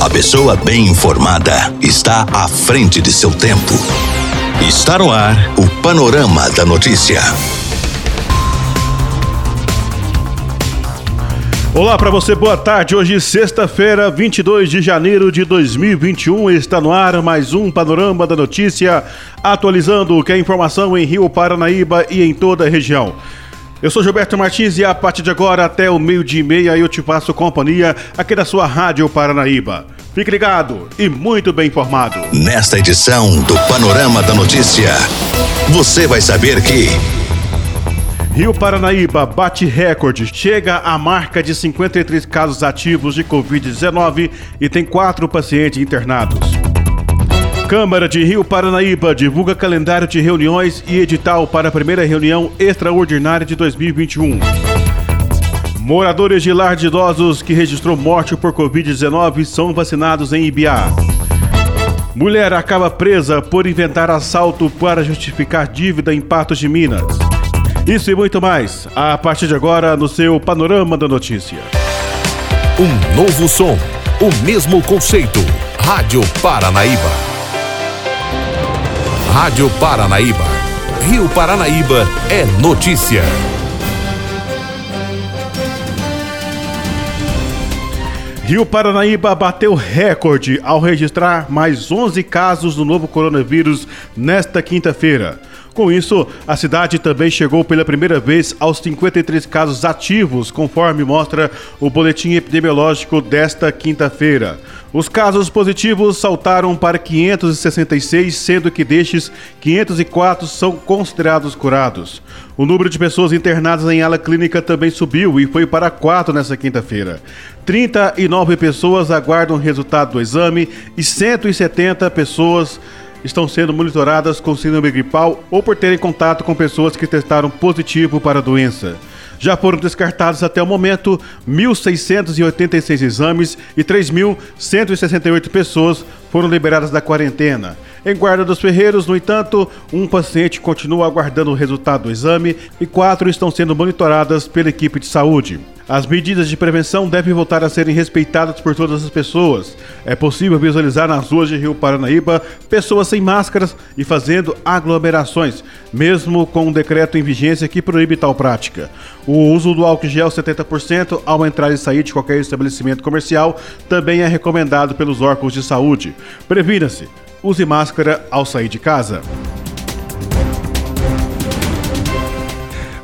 A pessoa bem informada está à frente de seu tempo. Está no ar o Panorama da Notícia. Olá para você, boa tarde. Hoje, sexta-feira, 22 de janeiro de 2021, está no ar mais um Panorama da Notícia, atualizando o que é informação em Rio Paranaíba e em toda a região. Eu sou Gilberto Martins e a partir de agora até o meio-dia e meia eu te passo companhia aqui da sua Rádio Paranaíba. Fique ligado e muito bem informado. Nesta edição do Panorama da Notícia, você vai saber que. Rio Paranaíba bate recorde, chega à marca de 53 casos ativos de Covid-19 e tem quatro pacientes internados. Câmara de Rio Paranaíba divulga calendário de reuniões e edital para a primeira reunião extraordinária de 2021. Moradores de lar de idosos que registrou morte por Covid-19 são vacinados em Ibiá. Mulher acaba presa por inventar assalto para justificar dívida em Patos de Minas. Isso e muito mais, a partir de agora no seu Panorama da Notícia. Um novo som, o mesmo conceito. Rádio Paranaíba. Rádio Paranaíba. Rio Paranaíba é notícia. Rio Paranaíba bateu recorde ao registrar mais 11 casos do novo coronavírus nesta quinta-feira. Com isso, a cidade também chegou pela primeira vez aos 53 casos ativos, conforme mostra o boletim epidemiológico desta quinta-feira. Os casos positivos saltaram para 566, sendo que destes, 504 são considerados curados. O número de pessoas internadas em ala clínica também subiu e foi para 4 nesta quinta-feira. 39 pessoas aguardam resultado do exame e 170 pessoas estão sendo monitoradas com síndrome gripal ou por terem contato com pessoas que testaram positivo para a doença. Já foram descartados até o momento 1.686 exames e 3.168 pessoas foram liberadas da quarentena. Em Guarda dos Ferreiros, no entanto, um paciente continua aguardando o resultado do exame e quatro estão sendo monitoradas pela equipe de saúde. As medidas de prevenção devem voltar a serem respeitadas por todas as pessoas. É possível visualizar nas ruas de Rio Paranaíba pessoas sem máscaras e fazendo aglomerações, mesmo com um decreto em vigência que proíbe tal prática. O uso do álcool gel 70% ao entrar e sair de qualquer estabelecimento comercial também é recomendado pelos órgãos de saúde. Previna-se, use máscara ao sair de casa.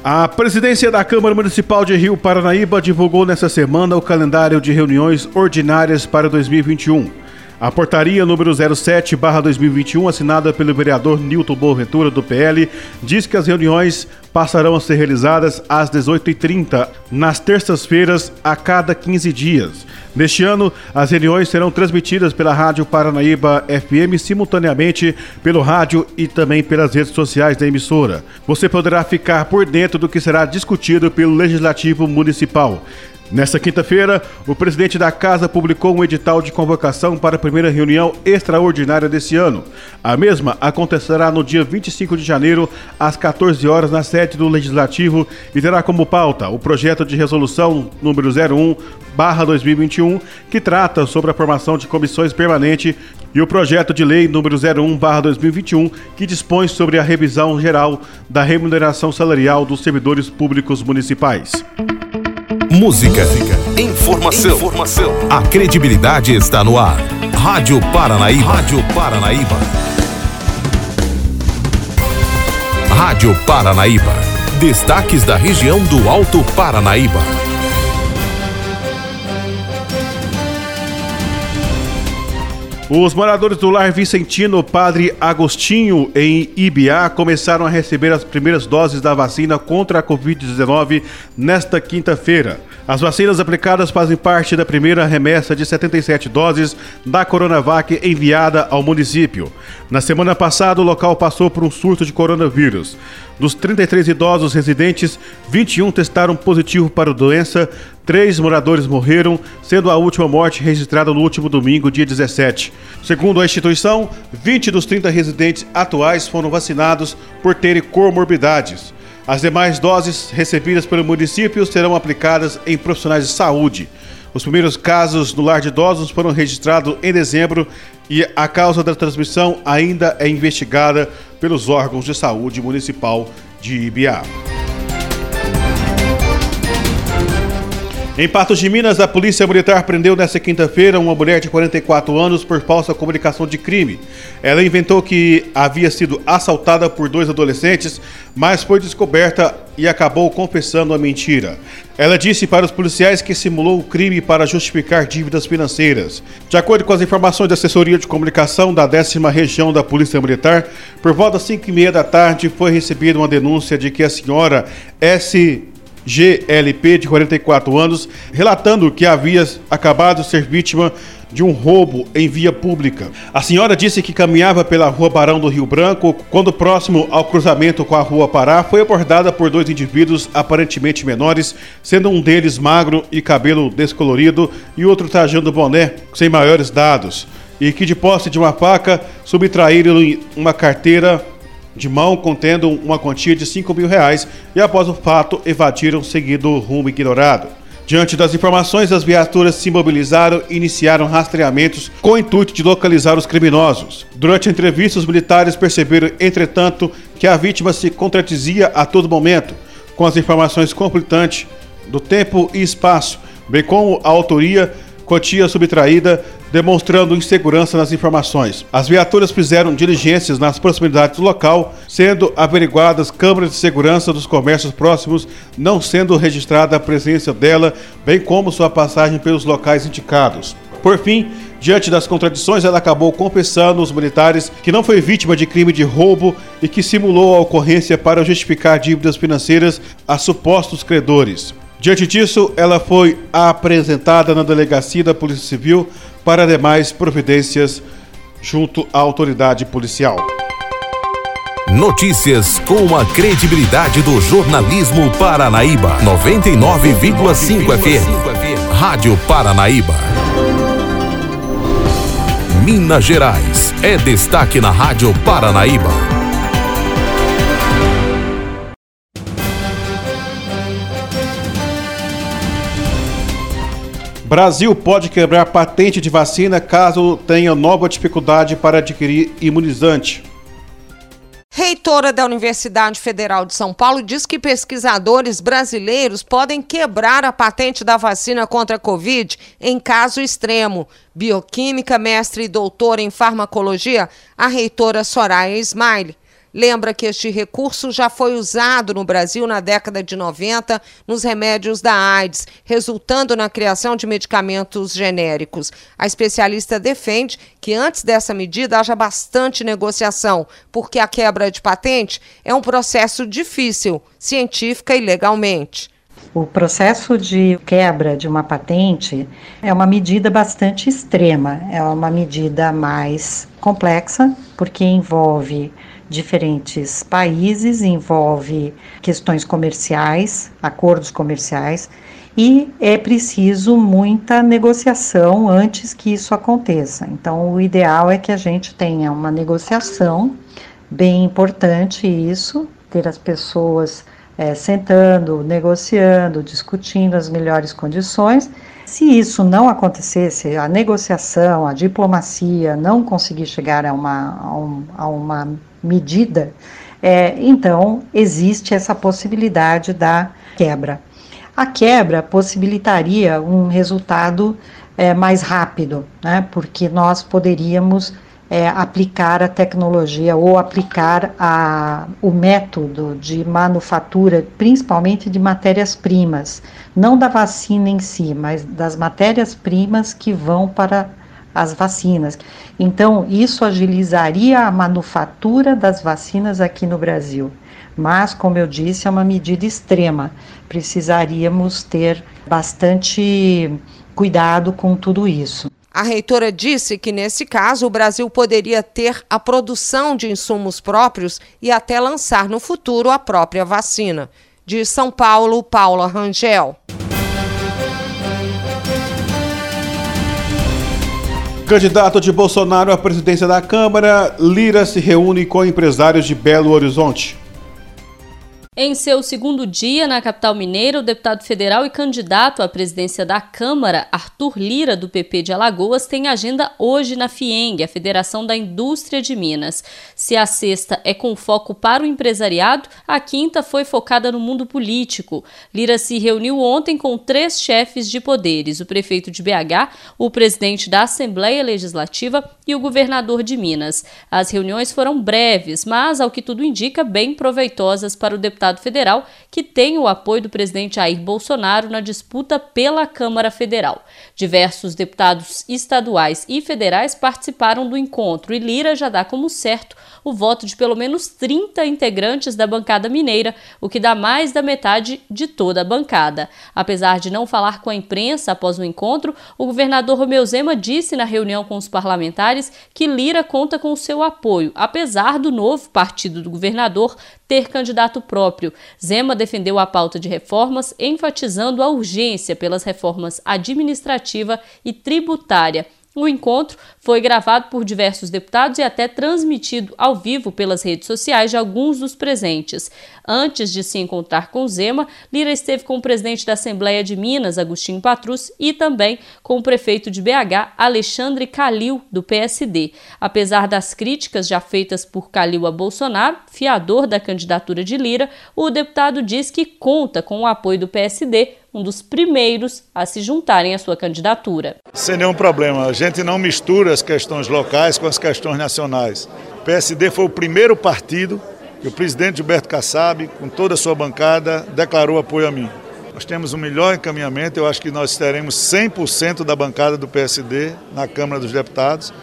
A presidência da Câmara Municipal de Rio Paranaíba divulgou nesta semana o calendário de reuniões ordinárias para 2021. A portaria número 07/2021, assinada pelo vereador Nilton Boaventura do PL, diz que as reuniões passarão a ser realizadas às 18h30 nas terças-feiras a cada 15 dias. Neste ano, as reuniões serão transmitidas pela Rádio Paranaíba FM simultaneamente pelo rádio e também pelas redes sociais da emissora. Você poderá ficar por dentro do que será discutido pelo Legislativo Municipal. Nesta quinta-feira, o presidente da Casa publicou um edital de convocação para a primeira reunião extraordinária desse ano. A mesma acontecerá no dia 25 de janeiro, às 14 horas, na sede do Legislativo e terá como pauta o projeto de resolução número 01/2021, que trata sobre a formação de comissões permanentes, e o projeto de lei número 01/2021, que dispõe sobre a revisão geral da remuneração salarial dos servidores públicos municipais. Música, informação, informação. A credibilidade está no ar. Rádio Paranaíba. Rádio Paranaíba. Rádio Paranaíba. Destaques da região do Alto Paranaíba. Os moradores do lar Vicentino Padre Agostinho, em Ibiá, começaram a receber as primeiras doses da vacina contra a Covid-19 nesta quinta-feira. As vacinas aplicadas fazem parte da primeira remessa de 77 doses da Coronavac enviada ao município. Na semana passada, o local passou por um surto de coronavírus. Dos 33 idosos residentes, 21 testaram positivo para a doença, três moradores morreram, sendo a última morte registrada no último domingo, dia 17. Segundo a instituição, 20 dos 30 residentes atuais foram vacinados por terem comorbidades. As demais doses recebidas pelo município serão aplicadas em profissionais de saúde. Os primeiros casos no lar de idosos foram registrados em dezembro e a causa da transmissão ainda é investigada pelos órgãos de saúde municipal de Ibiá. Em Patos de Minas, a Polícia Militar prendeu nesta quinta-feira uma mulher de 44 anos por falsa comunicação de crime. Ela inventou que havia sido assaltada por dois adolescentes, mas foi descoberta e acabou confessando a mentira. Ela disse para os policiais que simulou o crime para justificar dívidas financeiras. De acordo com as informações da assessoria de comunicação da décima região da Polícia Militar, por volta das 5 e meia da tarde foi recebida uma denúncia de que a senhora S. GLP, de 44 anos, relatando que havia acabado de ser vítima de um roubo em via pública. A senhora disse que caminhava pela rua Barão do Rio Branco quando, próximo ao cruzamento com a rua Pará, foi abordada por dois indivíduos aparentemente menores, sendo um deles magro e cabelo descolorido e outro trajando boné, sem maiores dados, e que, de posse de uma faca, subtraíram uma carteira de mão contendo uma quantia de 5 mil reais e após o fato evadiram seguindo o rumo ignorado. Diante das informações, as viaturas se mobilizaram e iniciaram rastreamentos com o intuito de localizar os criminosos. Durante a entrevista, os militares perceberam, entretanto, que a vítima se contradizia a todo momento, com as informações conflitantes do tempo e espaço, bem como a autoria quantia subtraída, demonstrando insegurança nas informações. As viaturas fizeram diligências nas proximidades do local, sendo averiguadas câmeras de segurança dos comércios próximos, não sendo registrada a presença dela, bem como sua passagem pelos locais indicados. Por fim, diante das contradições, ela acabou confessando aos militares que não foi vítima de crime de roubo e que simulou a ocorrência para justificar dívidas financeiras a supostos credores. Diante disso, ela foi apresentada na delegacia da Polícia Civil para demais providências junto à autoridade policial. Notícias com a credibilidade do jornalismo Paranaíba. 99,5 FM. Rádio Paranaíba. Minas Gerais. É destaque na Rádio Paranaíba. Brasil pode quebrar patente de vacina caso tenha nova dificuldade para adquirir imunizante. Reitora da Universidade Federal de São Paulo diz que pesquisadores brasileiros podem quebrar a patente da vacina contra a Covid em caso extremo. Bioquímica, mestre e doutora em farmacologia, a reitora Soraya Smile Lembra que este recurso já foi usado no Brasil na década de 90 nos remédios da AIDS, resultando na criação de medicamentos genéricos. A especialista defende que antes dessa medida haja bastante negociação, porque a quebra de patente é um processo difícil, científica e legalmente. O processo de quebra de uma patente é uma medida bastante extrema, é uma medida mais complexa, porque envolve diferentes países, envolve questões comerciais, acordos comerciais, e é preciso muita negociação antes que isso aconteça. Então, o ideal é que a gente tenha uma negociação, bem importante isso, ter as pessoas é, sentando, negociando, discutindo as melhores condições. Se isso não acontecesse, a negociação, a diplomacia não conseguir chegar a uma, a, um, a uma medida, é, então existe essa possibilidade da quebra. A quebra possibilitaria um resultado é, mais rápido, né, porque nós poderíamos é, aplicar a tecnologia ou aplicar a, o método de manufatura, principalmente de matérias-primas, não da vacina em si, mas das matérias-primas que vão para as vacinas. Então, isso agilizaria a manufatura das vacinas aqui no Brasil. Mas, como eu disse, é uma medida extrema. Precisaríamos ter bastante cuidado com tudo isso. A reitora disse que, nesse caso, o Brasil poderia ter a produção de insumos próprios e até lançar no futuro a própria vacina. De São Paulo, Paula Rangel. Candidato de Bolsonaro à presidência da Câmara, Lira se reúne com empresários de Belo Horizonte. Em seu segundo dia na capital mineira, o deputado federal e candidato à presidência da Câmara, Arthur Lira, do PP de Alagoas, tem agenda hoje na FIENG, a Federação da Indústria de Minas. Se a sexta é com foco para o empresariado, a quinta foi focada no mundo político. Lira se reuniu ontem com três chefes de poderes: o prefeito de BH, o presidente da Assembleia Legislativa e o governador de Minas. As reuniões foram breves, mas, ao que tudo indica, bem proveitosas para o deputado federal que tem o apoio do presidente Jair Bolsonaro na disputa pela Câmara Federal. Diversos deputados estaduais e federais participaram do encontro e Lira já dá como certo o voto de pelo menos 30 integrantes da bancada mineira, o que dá mais da metade de toda a bancada. Apesar de não falar com a imprensa após o encontro, o governador Romeu Zema disse na reunião com os parlamentares que Lira conta com o seu apoio, apesar do novo partido do governador ter candidato próprio. Zema defendeu a pauta de reformas, enfatizando a urgência pelas reformas administrativa e tributária o encontro foi gravado por diversos deputados e até transmitido ao vivo pelas redes sociais de alguns dos presentes. Antes de se encontrar com Zema, Lira esteve com o presidente da Assembleia de Minas, Agostinho Patrus, e também com o prefeito de BH, Alexandre Calil, do PSD. Apesar das críticas já feitas por Calil a Bolsonaro, fiador da candidatura de Lira, o deputado diz que conta com o apoio do PSD um dos primeiros a se juntarem à sua candidatura. Sem nenhum problema, a gente não mistura as questões locais com as questões nacionais. O PSD foi o primeiro partido que o presidente Gilberto Kassab, com toda a sua bancada, declarou apoio a mim. Nós temos um melhor encaminhamento, eu acho que nós teremos 100% da bancada do PSD na Câmara dos Deputados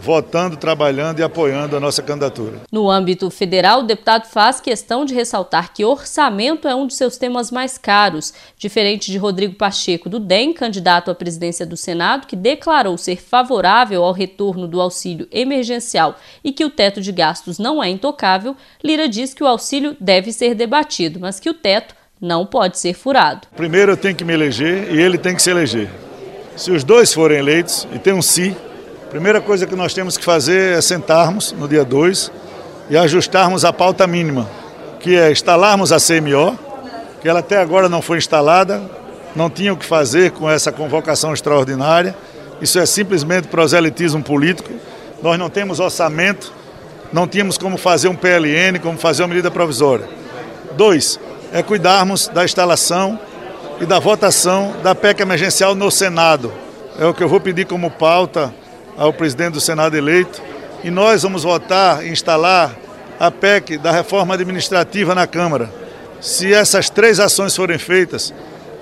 votando, trabalhando e apoiando a nossa candidatura. No âmbito federal, o deputado faz questão de ressaltar que orçamento é um de seus temas mais caros, diferente de Rodrigo Pacheco do DEM, candidato à presidência do Senado, que declarou ser favorável ao retorno do auxílio emergencial e que o teto de gastos não é intocável. Lira diz que o auxílio deve ser debatido, mas que o teto não pode ser furado. Primeiro eu tenho que me eleger e ele tem que se eleger. Se os dois forem eleitos, e tem um si, Primeira coisa que nós temos que fazer é sentarmos no dia 2 e ajustarmos a pauta mínima, que é instalarmos a CMO, que ela até agora não foi instalada, não tinha o que fazer com essa convocação extraordinária. Isso é simplesmente proselitismo político. Nós não temos orçamento, não tínhamos como fazer um PLN, como fazer uma medida provisória. Dois, é cuidarmos da instalação e da votação da PEC emergencial no Senado. É o que eu vou pedir como pauta ao presidente do Senado eleito e nós vamos votar e instalar a PEC da reforma administrativa na Câmara. Se essas três ações forem feitas,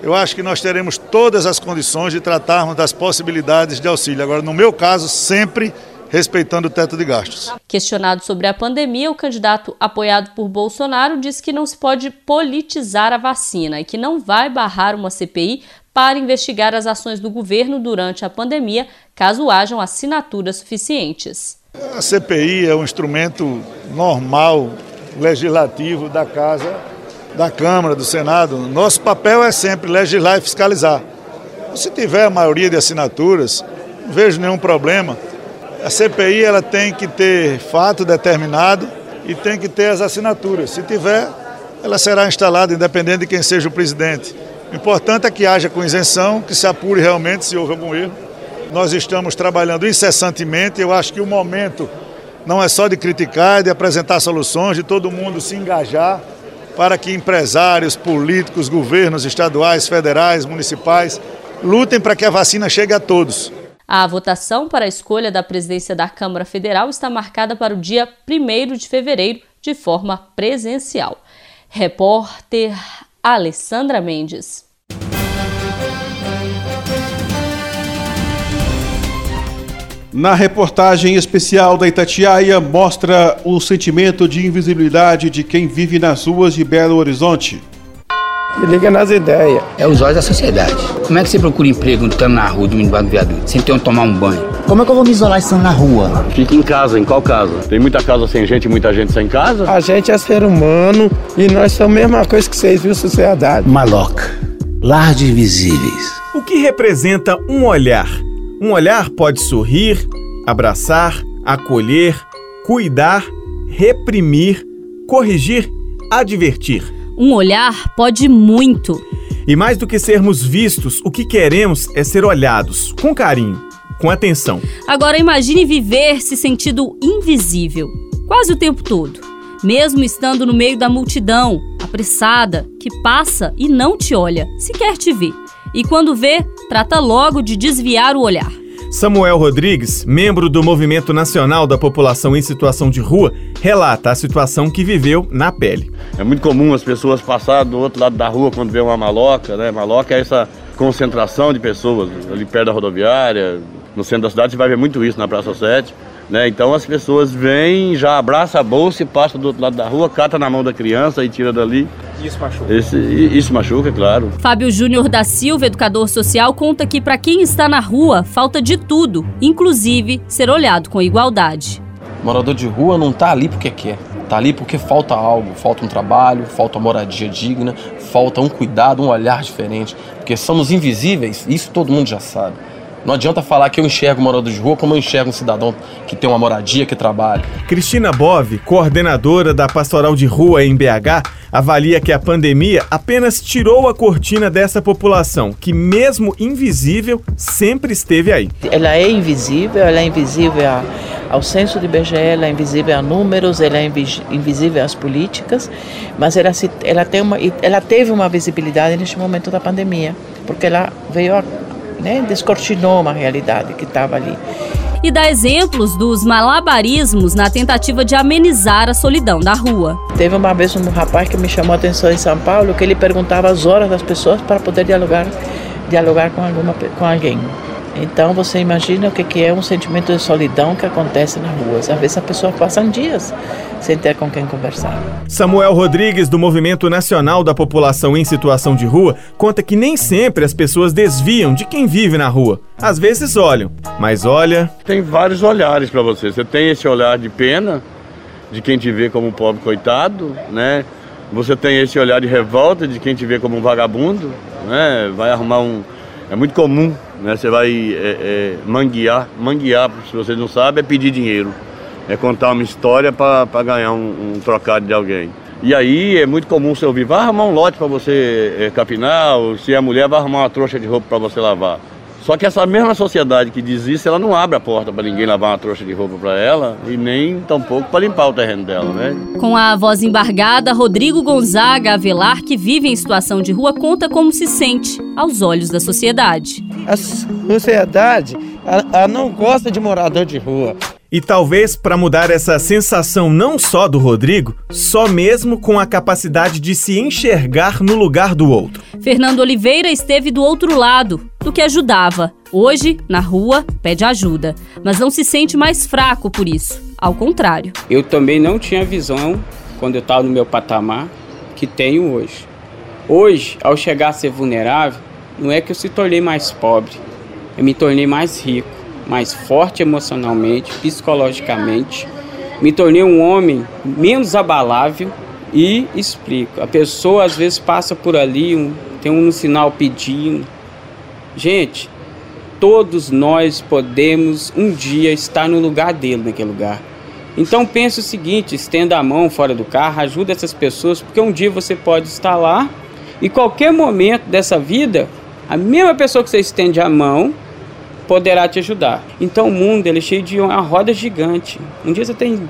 eu acho que nós teremos todas as condições de tratarmos das possibilidades de auxílio. Agora, no meu caso, sempre respeitando o teto de gastos. Questionado sobre a pandemia, o candidato apoiado por Bolsonaro disse que não se pode politizar a vacina e que não vai barrar uma CPI para investigar as ações do governo durante a pandemia, caso hajam assinaturas suficientes. A CPI é um instrumento normal, legislativo da Casa, da Câmara, do Senado. Nosso papel é sempre legislar e fiscalizar. Se tiver a maioria de assinaturas, não vejo nenhum problema. A CPI ela tem que ter fato determinado e tem que ter as assinaturas. Se tiver, ela será instalada independente de quem seja o presidente. Importante é que haja com isenção, que se apure realmente se houve algum erro. Nós estamos trabalhando incessantemente. Eu acho que o momento não é só de criticar, é de apresentar soluções, de todo mundo se engajar para que empresários, políticos, governos estaduais, federais, municipais lutem para que a vacina chegue a todos. A votação para a escolha da presidência da Câmara Federal está marcada para o dia 1 de fevereiro, de forma presencial. Repórter Alessandra Mendes. Na reportagem especial da Itatiaia, mostra o sentimento de invisibilidade de quem vive nas ruas de Belo Horizonte. Liga nas ideias. É os olhos da sociedade. Como é que você procura emprego estando na rua, dormindo debaixo do viaduto, sem ter onde tomar um banho? Como é que eu vou me isolar estando na rua? Fica em casa, em qual casa? Tem muita casa sem gente, muita gente sem casa? A gente é ser humano e nós somos a mesma coisa que vocês, viu, sociedade? Maloca. Lar de invisíveis. O que representa um olhar? Um olhar pode sorrir, abraçar, acolher, cuidar, reprimir, corrigir, advertir. Um olhar pode muito. E mais do que sermos vistos, o que queremos é ser olhados com carinho, com atenção. Agora imagine viver se sentindo invisível, quase o tempo todo. Mesmo estando no meio da multidão, apressada, que passa e não te olha, sequer te vê. E quando vê, trata logo de desviar o olhar. Samuel Rodrigues, membro do Movimento Nacional da População em Situação de Rua, relata a situação que viveu na pele. É muito comum as pessoas passarem do outro lado da rua quando vê uma maloca, né? Maloca é essa concentração de pessoas ali perto da rodoviária, no centro da cidade, você vai ver muito isso na Praça 7. Né? Então as pessoas vêm, já abraça a bolsa e passa do outro lado da rua, cata na mão da criança e tira dali. Isso machuca. Esse, isso machuca, claro. Fábio Júnior da Silva, educador social, conta que para quem está na rua falta de tudo, inclusive ser olhado com igualdade. Morador de rua não está ali porque quer. Está ali porque falta algo, falta um trabalho, falta uma moradia digna, falta um cuidado, um olhar diferente. Porque somos invisíveis, isso todo mundo já sabe. Não adianta falar que eu enxergo morador de rua como eu enxergo um cidadão que tem uma moradia, que trabalha. Cristina Bove, coordenadora da Pastoral de Rua em BH, avalia que a pandemia apenas tirou a cortina dessa população, que mesmo invisível, sempre esteve aí. Ela é invisível, ela é invisível ao censo de IBGE, ela é invisível a números, ela é invisível às políticas, mas ela, se, ela, tem uma, ela teve uma visibilidade neste momento da pandemia, porque ela veio a né, descortinou uma realidade que estava ali. E dá exemplos dos malabarismos na tentativa de amenizar a solidão da rua. Teve uma vez um rapaz que me chamou a atenção em São Paulo que ele perguntava as horas das pessoas para poder dialogar, dialogar com, alguma, com alguém. Então você imagina o que é um sentimento de solidão que acontece nas ruas. Às vezes a pessoa passa dias sem ter com quem conversar. Samuel Rodrigues, do Movimento Nacional da População em Situação de Rua, conta que nem sempre as pessoas desviam de quem vive na rua. Às vezes olham, mas olha. Tem vários olhares para você. Você tem esse olhar de pena, de quem te vê como um pobre coitado, né? Você tem esse olhar de revolta de quem te vê como um vagabundo, né? Vai arrumar um. É muito comum, né? Você vai é, é, manguear. Manguear, se você não sabe, é pedir dinheiro é contar uma história para ganhar um, um, trocado de alguém. E aí é muito comum você ouvir, vai arrumar um lote para você é, capinar, ou se é mulher, vai arrumar uma trouxa de roupa para você lavar. Só que essa mesma sociedade que diz isso, ela não abre a porta para ninguém lavar uma trouxa de roupa para ela e nem tampouco para limpar o terreno dela, né? Com a voz embargada, Rodrigo Gonzaga Avelar, que vive em situação de rua, conta como se sente aos olhos da sociedade. A sociedade ela, ela não gosta de morador de rua. E talvez para mudar essa sensação não só do Rodrigo, só mesmo com a capacidade de se enxergar no lugar do outro. Fernando Oliveira esteve do outro lado, do que ajudava. Hoje, na rua, pede ajuda, mas não se sente mais fraco por isso. Ao contrário. Eu também não tinha visão quando eu estava no meu patamar que tenho hoje. Hoje, ao chegar a ser vulnerável, não é que eu se tornei mais pobre, eu me tornei mais rico mais forte emocionalmente, psicologicamente. Me tornei um homem menos abalável e explico. A pessoa às vezes passa por ali, um, tem um sinal pedindo. Gente, todos nós podemos um dia estar no lugar dele, naquele lugar. Então pense o seguinte, estenda a mão fora do carro, ajude essas pessoas, porque um dia você pode estar lá e qualquer momento dessa vida, a mesma pessoa que você estende a mão, poderá te ajudar. Então o mundo ele é cheio de uma roda gigante. Um dia você tem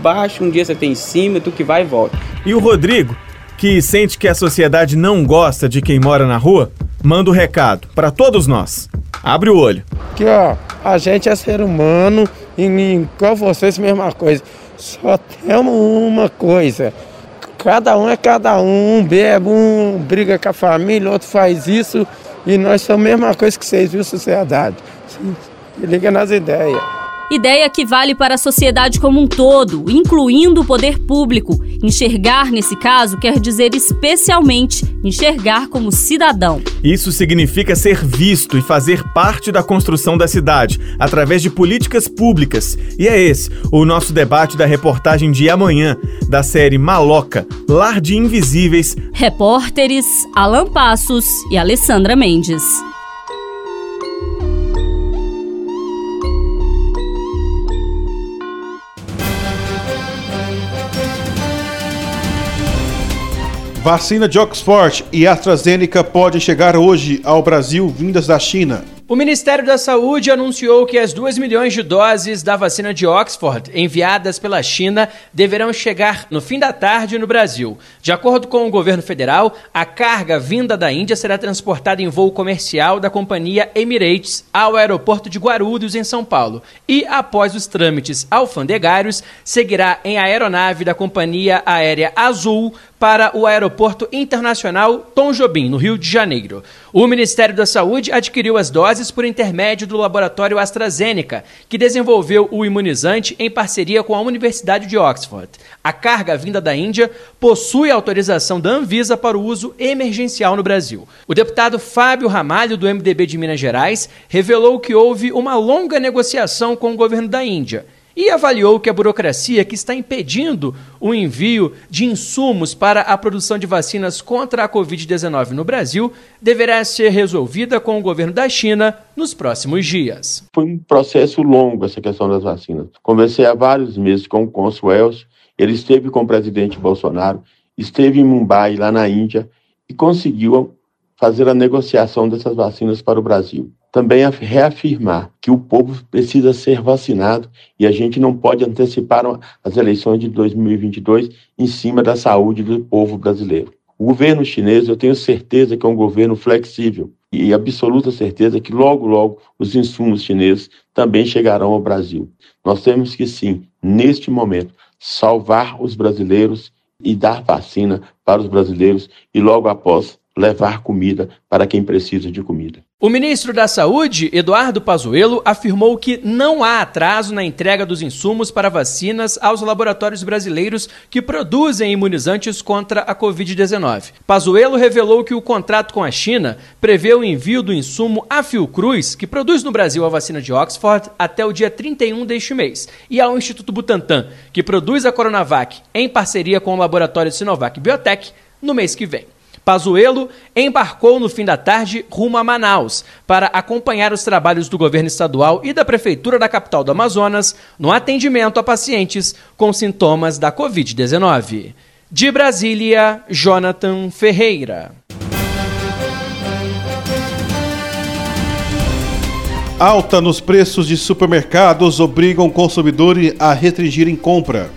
baixo, um dia você tem em cima, tu que vai e volta. E o Rodrigo, que sente que a sociedade não gosta de quem mora na rua, manda o um recado para todos nós. Abre o olho. Que ó, a gente é ser humano e igual vocês mesma coisa. Só temos uma coisa. Cada um é cada um, um bebe, um briga com a família, outro faz isso e nós somos a mesma coisa que vocês, viu, sociedade? Se liga nas ideias. Ideia que vale para a sociedade como um todo, incluindo o poder público. Enxergar, nesse caso, quer dizer especialmente enxergar como cidadão. Isso significa ser visto e fazer parte da construção da cidade, através de políticas públicas. E é esse o nosso debate da reportagem de amanhã, da série Maloca Lar de Invisíveis. Repórteres Alan Passos e Alessandra Mendes. Vacina de Oxford e AstraZeneca podem chegar hoje ao Brasil vindas da China. O Ministério da Saúde anunciou que as 2 milhões de doses da vacina de Oxford enviadas pela China deverão chegar no fim da tarde no Brasil. De acordo com o governo federal, a carga vinda da Índia será transportada em voo comercial da companhia Emirates ao aeroporto de Guarulhos, em São Paulo. E, após os trâmites alfandegários, seguirá em aeronave da companhia aérea Azul para o Aeroporto Internacional Tom Jobim, no Rio de Janeiro. O Ministério da Saúde adquiriu as doses por intermédio do laboratório AstraZeneca, que desenvolveu o imunizante em parceria com a Universidade de Oxford. A carga vinda da Índia possui autorização da Anvisa para o uso emergencial no Brasil. O deputado Fábio Ramalho, do MDB de Minas Gerais, revelou que houve uma longa negociação com o governo da Índia e avaliou que a burocracia que está impedindo o envio de insumos para a produção de vacinas contra a Covid-19 no Brasil deverá ser resolvida com o governo da China nos próximos dias. Foi um processo longo essa questão das vacinas. Conversei há vários meses com o cônsul Elcio, ele esteve com o presidente Bolsonaro, esteve em Mumbai, lá na Índia, e conseguiu fazer a negociação dessas vacinas para o Brasil também reafirmar que o povo precisa ser vacinado e a gente não pode antecipar as eleições de 2022 em cima da saúde do povo brasileiro. O governo chinês, eu tenho certeza que é um governo flexível e absoluta certeza que logo, logo os insumos chineses também chegarão ao Brasil. Nós temos que, sim, neste momento, salvar os brasileiros e dar vacina para os brasileiros e logo após levar comida para quem precisa de comida. O ministro da Saúde, Eduardo Pazuello, afirmou que não há atraso na entrega dos insumos para vacinas aos laboratórios brasileiros que produzem imunizantes contra a Covid-19. Pazuello revelou que o contrato com a China prevê o envio do insumo à Fiocruz, que produz no Brasil a vacina de Oxford, até o dia 31 deste mês, e ao Instituto Butantan, que produz a Coronavac em parceria com o laboratório Sinovac Biotech, no mês que vem. Pazuello embarcou no fim da tarde rumo a Manaus para acompanhar os trabalhos do governo estadual e da prefeitura da capital do Amazonas no atendimento a pacientes com sintomas da Covid-19. De Brasília, Jonathan Ferreira. Alta nos preços de supermercados obrigam consumidores a restringirem compra.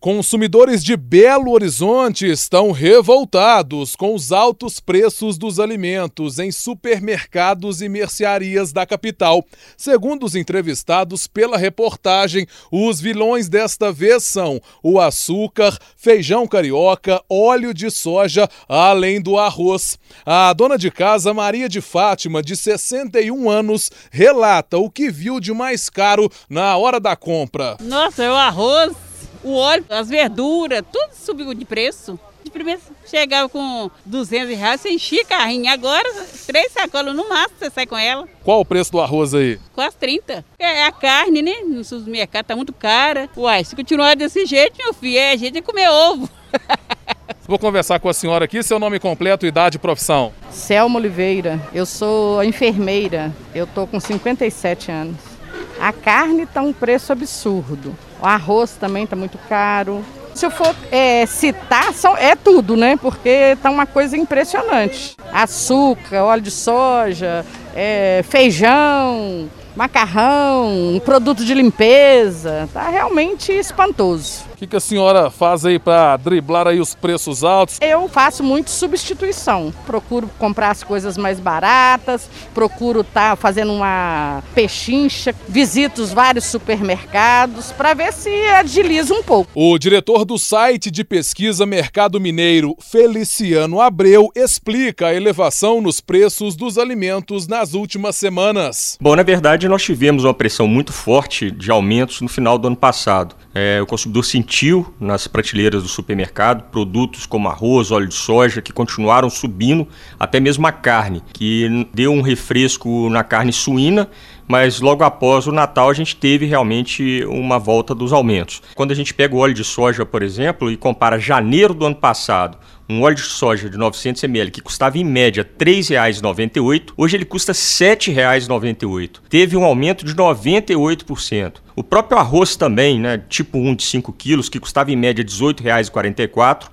Consumidores de Belo Horizonte estão revoltados com os altos preços dos alimentos em supermercados e mercearias da capital. Segundo os entrevistados pela reportagem, os vilões desta vez são o açúcar, feijão carioca, óleo de soja, além do arroz. A dona de casa, Maria de Fátima, de 61 anos, relata o que viu de mais caro na hora da compra. Nossa, é o arroz o óleo, as verduras, tudo subiu de preço. De primeiro chegava com 200 reais, você enchia carrinho. Agora, três sacolas no máximo, você sai com ela. Qual o preço do arroz aí? Quase 30. É a carne, né? No supermercado tá muito cara. Uai, se continuar desse jeito, meu filho, é a gente comer ovo. Vou conversar com a senhora aqui, seu nome completo, idade e profissão. Selma Oliveira, eu sou enfermeira, eu tô com 57 anos. A carne está um preço absurdo. O arroz também está muito caro. Se eu for é, citar, são, é tudo, né? Porque está uma coisa impressionante. Açúcar, óleo de soja, é, feijão, macarrão, produto de limpeza. Tá realmente espantoso. O que, que, a senhora faz aí para driblar aí os preços altos? Eu faço muito substituição. Procuro comprar as coisas mais baratas, procuro estar tá fazendo uma pechincha, visito os vários supermercados para ver se agiliza um pouco. O diretor do site de pesquisa Mercado Mineiro, Feliciano Abreu, explica a elevação nos preços dos alimentos nas últimas semanas. Bom, na verdade, nós tivemos uma pressão muito forte de aumentos no final do ano passado. É, o consumidor sentiu nas prateleiras do supermercado produtos como arroz, óleo de soja, que continuaram subindo, até mesmo a carne, que deu um refresco na carne suína, mas logo após o Natal a gente teve realmente uma volta dos aumentos. Quando a gente pega o óleo de soja, por exemplo, e compara janeiro do ano passado um óleo de soja de 900 ml que custava em média R$ 3,98, hoje ele custa R$ 7,98. Teve um aumento de 98%. O próprio arroz também, né, tipo 1 de 5 quilos, que custava em média R$ 18,44,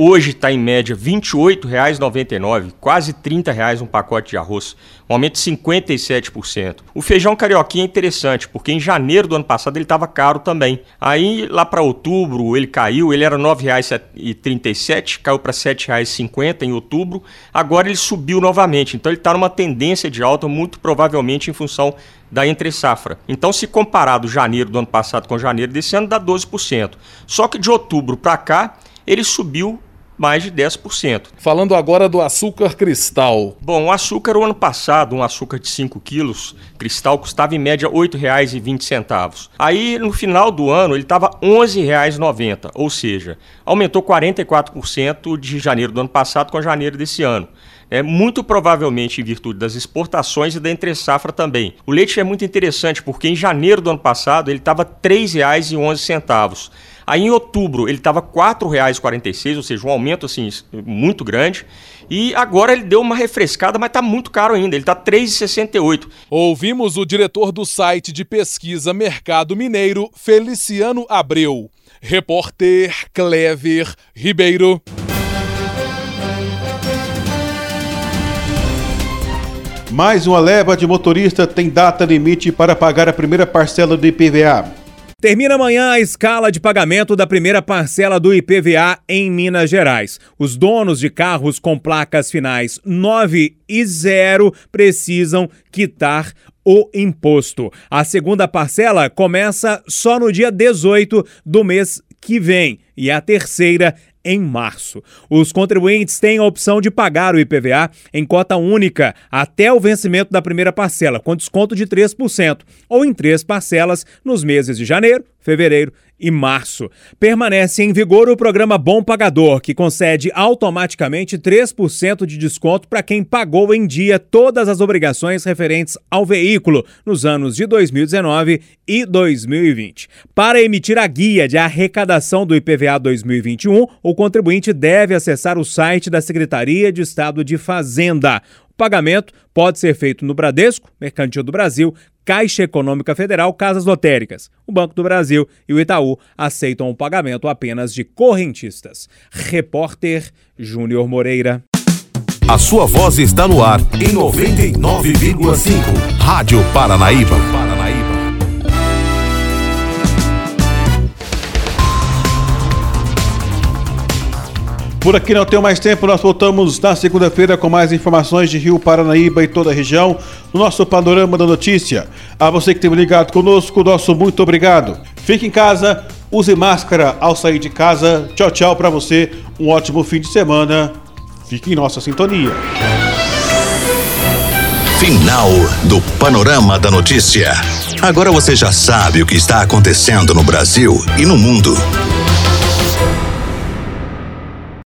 Hoje está em média R$ 28,99, quase 30 reais um pacote de arroz, um aumento de 57%. O feijão carioquinha é interessante, porque em janeiro do ano passado ele estava caro também. Aí lá para outubro ele caiu, ele era R$ 9,37, caiu para R$ 7,50 em outubro. Agora ele subiu novamente, então ele está numa tendência de alta, muito provavelmente em função da entre safra. Então, se comparado janeiro do ano passado com janeiro desse ano, dá 12%. Só que de outubro para cá, ele subiu mais de 10%. Falando agora do açúcar cristal. Bom, o açúcar o ano passado, um açúcar de 5 quilos, cristal, custava em média R$ 8,20. Aí no final do ano ele estava R$ 11,90, ou seja, aumentou 44% de janeiro do ano passado com janeiro desse ano. É muito provavelmente em virtude das exportações e da entre safra também. O leite é muito interessante porque em janeiro do ano passado ele estava R$ 3,11. Aí em outubro ele estava R$ 4,46, ou seja, um aumento assim muito grande. E agora ele deu uma refrescada, mas está muito caro ainda, ele está R$ 3,68. Ouvimos o diretor do site de pesquisa Mercado Mineiro, Feliciano Abreu. Repórter Clever Ribeiro. Mais uma leva de motorista tem data limite para pagar a primeira parcela do IPVA. Termina amanhã a escala de pagamento da primeira parcela do IPVA em Minas Gerais. Os donos de carros com placas finais 9 e 0 precisam quitar o imposto. A segunda parcela começa só no dia 18 do mês que vem e a terceira em março. Os contribuintes têm a opção de pagar o IPVA em cota única até o vencimento da primeira parcela, com desconto de 3%, ou em três parcelas nos meses de janeiro, fevereiro e março. Permanece em vigor o programa Bom Pagador, que concede automaticamente 3% de desconto para quem pagou em dia todas as obrigações referentes ao veículo nos anos de 2019 e 2020. Para emitir a guia de arrecadação do IPVA 2021, o contribuinte deve acessar o site da Secretaria de Estado de Fazenda. O pagamento pode ser feito no Bradesco, Mercantil do Brasil, Caixa Econômica Federal, Casas Lotéricas. O Banco do Brasil e o Itaú aceitam o pagamento apenas de correntistas. Repórter Júnior Moreira. A sua voz está no ar em 99,5. Rádio Paranaíba. Por aqui não tenho mais tempo, nós voltamos na segunda-feira com mais informações de Rio Paranaíba e toda a região, no nosso Panorama da Notícia. A você que esteve ligado conosco, nosso muito obrigado. Fique em casa, use máscara ao sair de casa. Tchau, tchau para você, um ótimo fim de semana. Fique em nossa sintonia. Final do Panorama da Notícia. Agora você já sabe o que está acontecendo no Brasil e no mundo.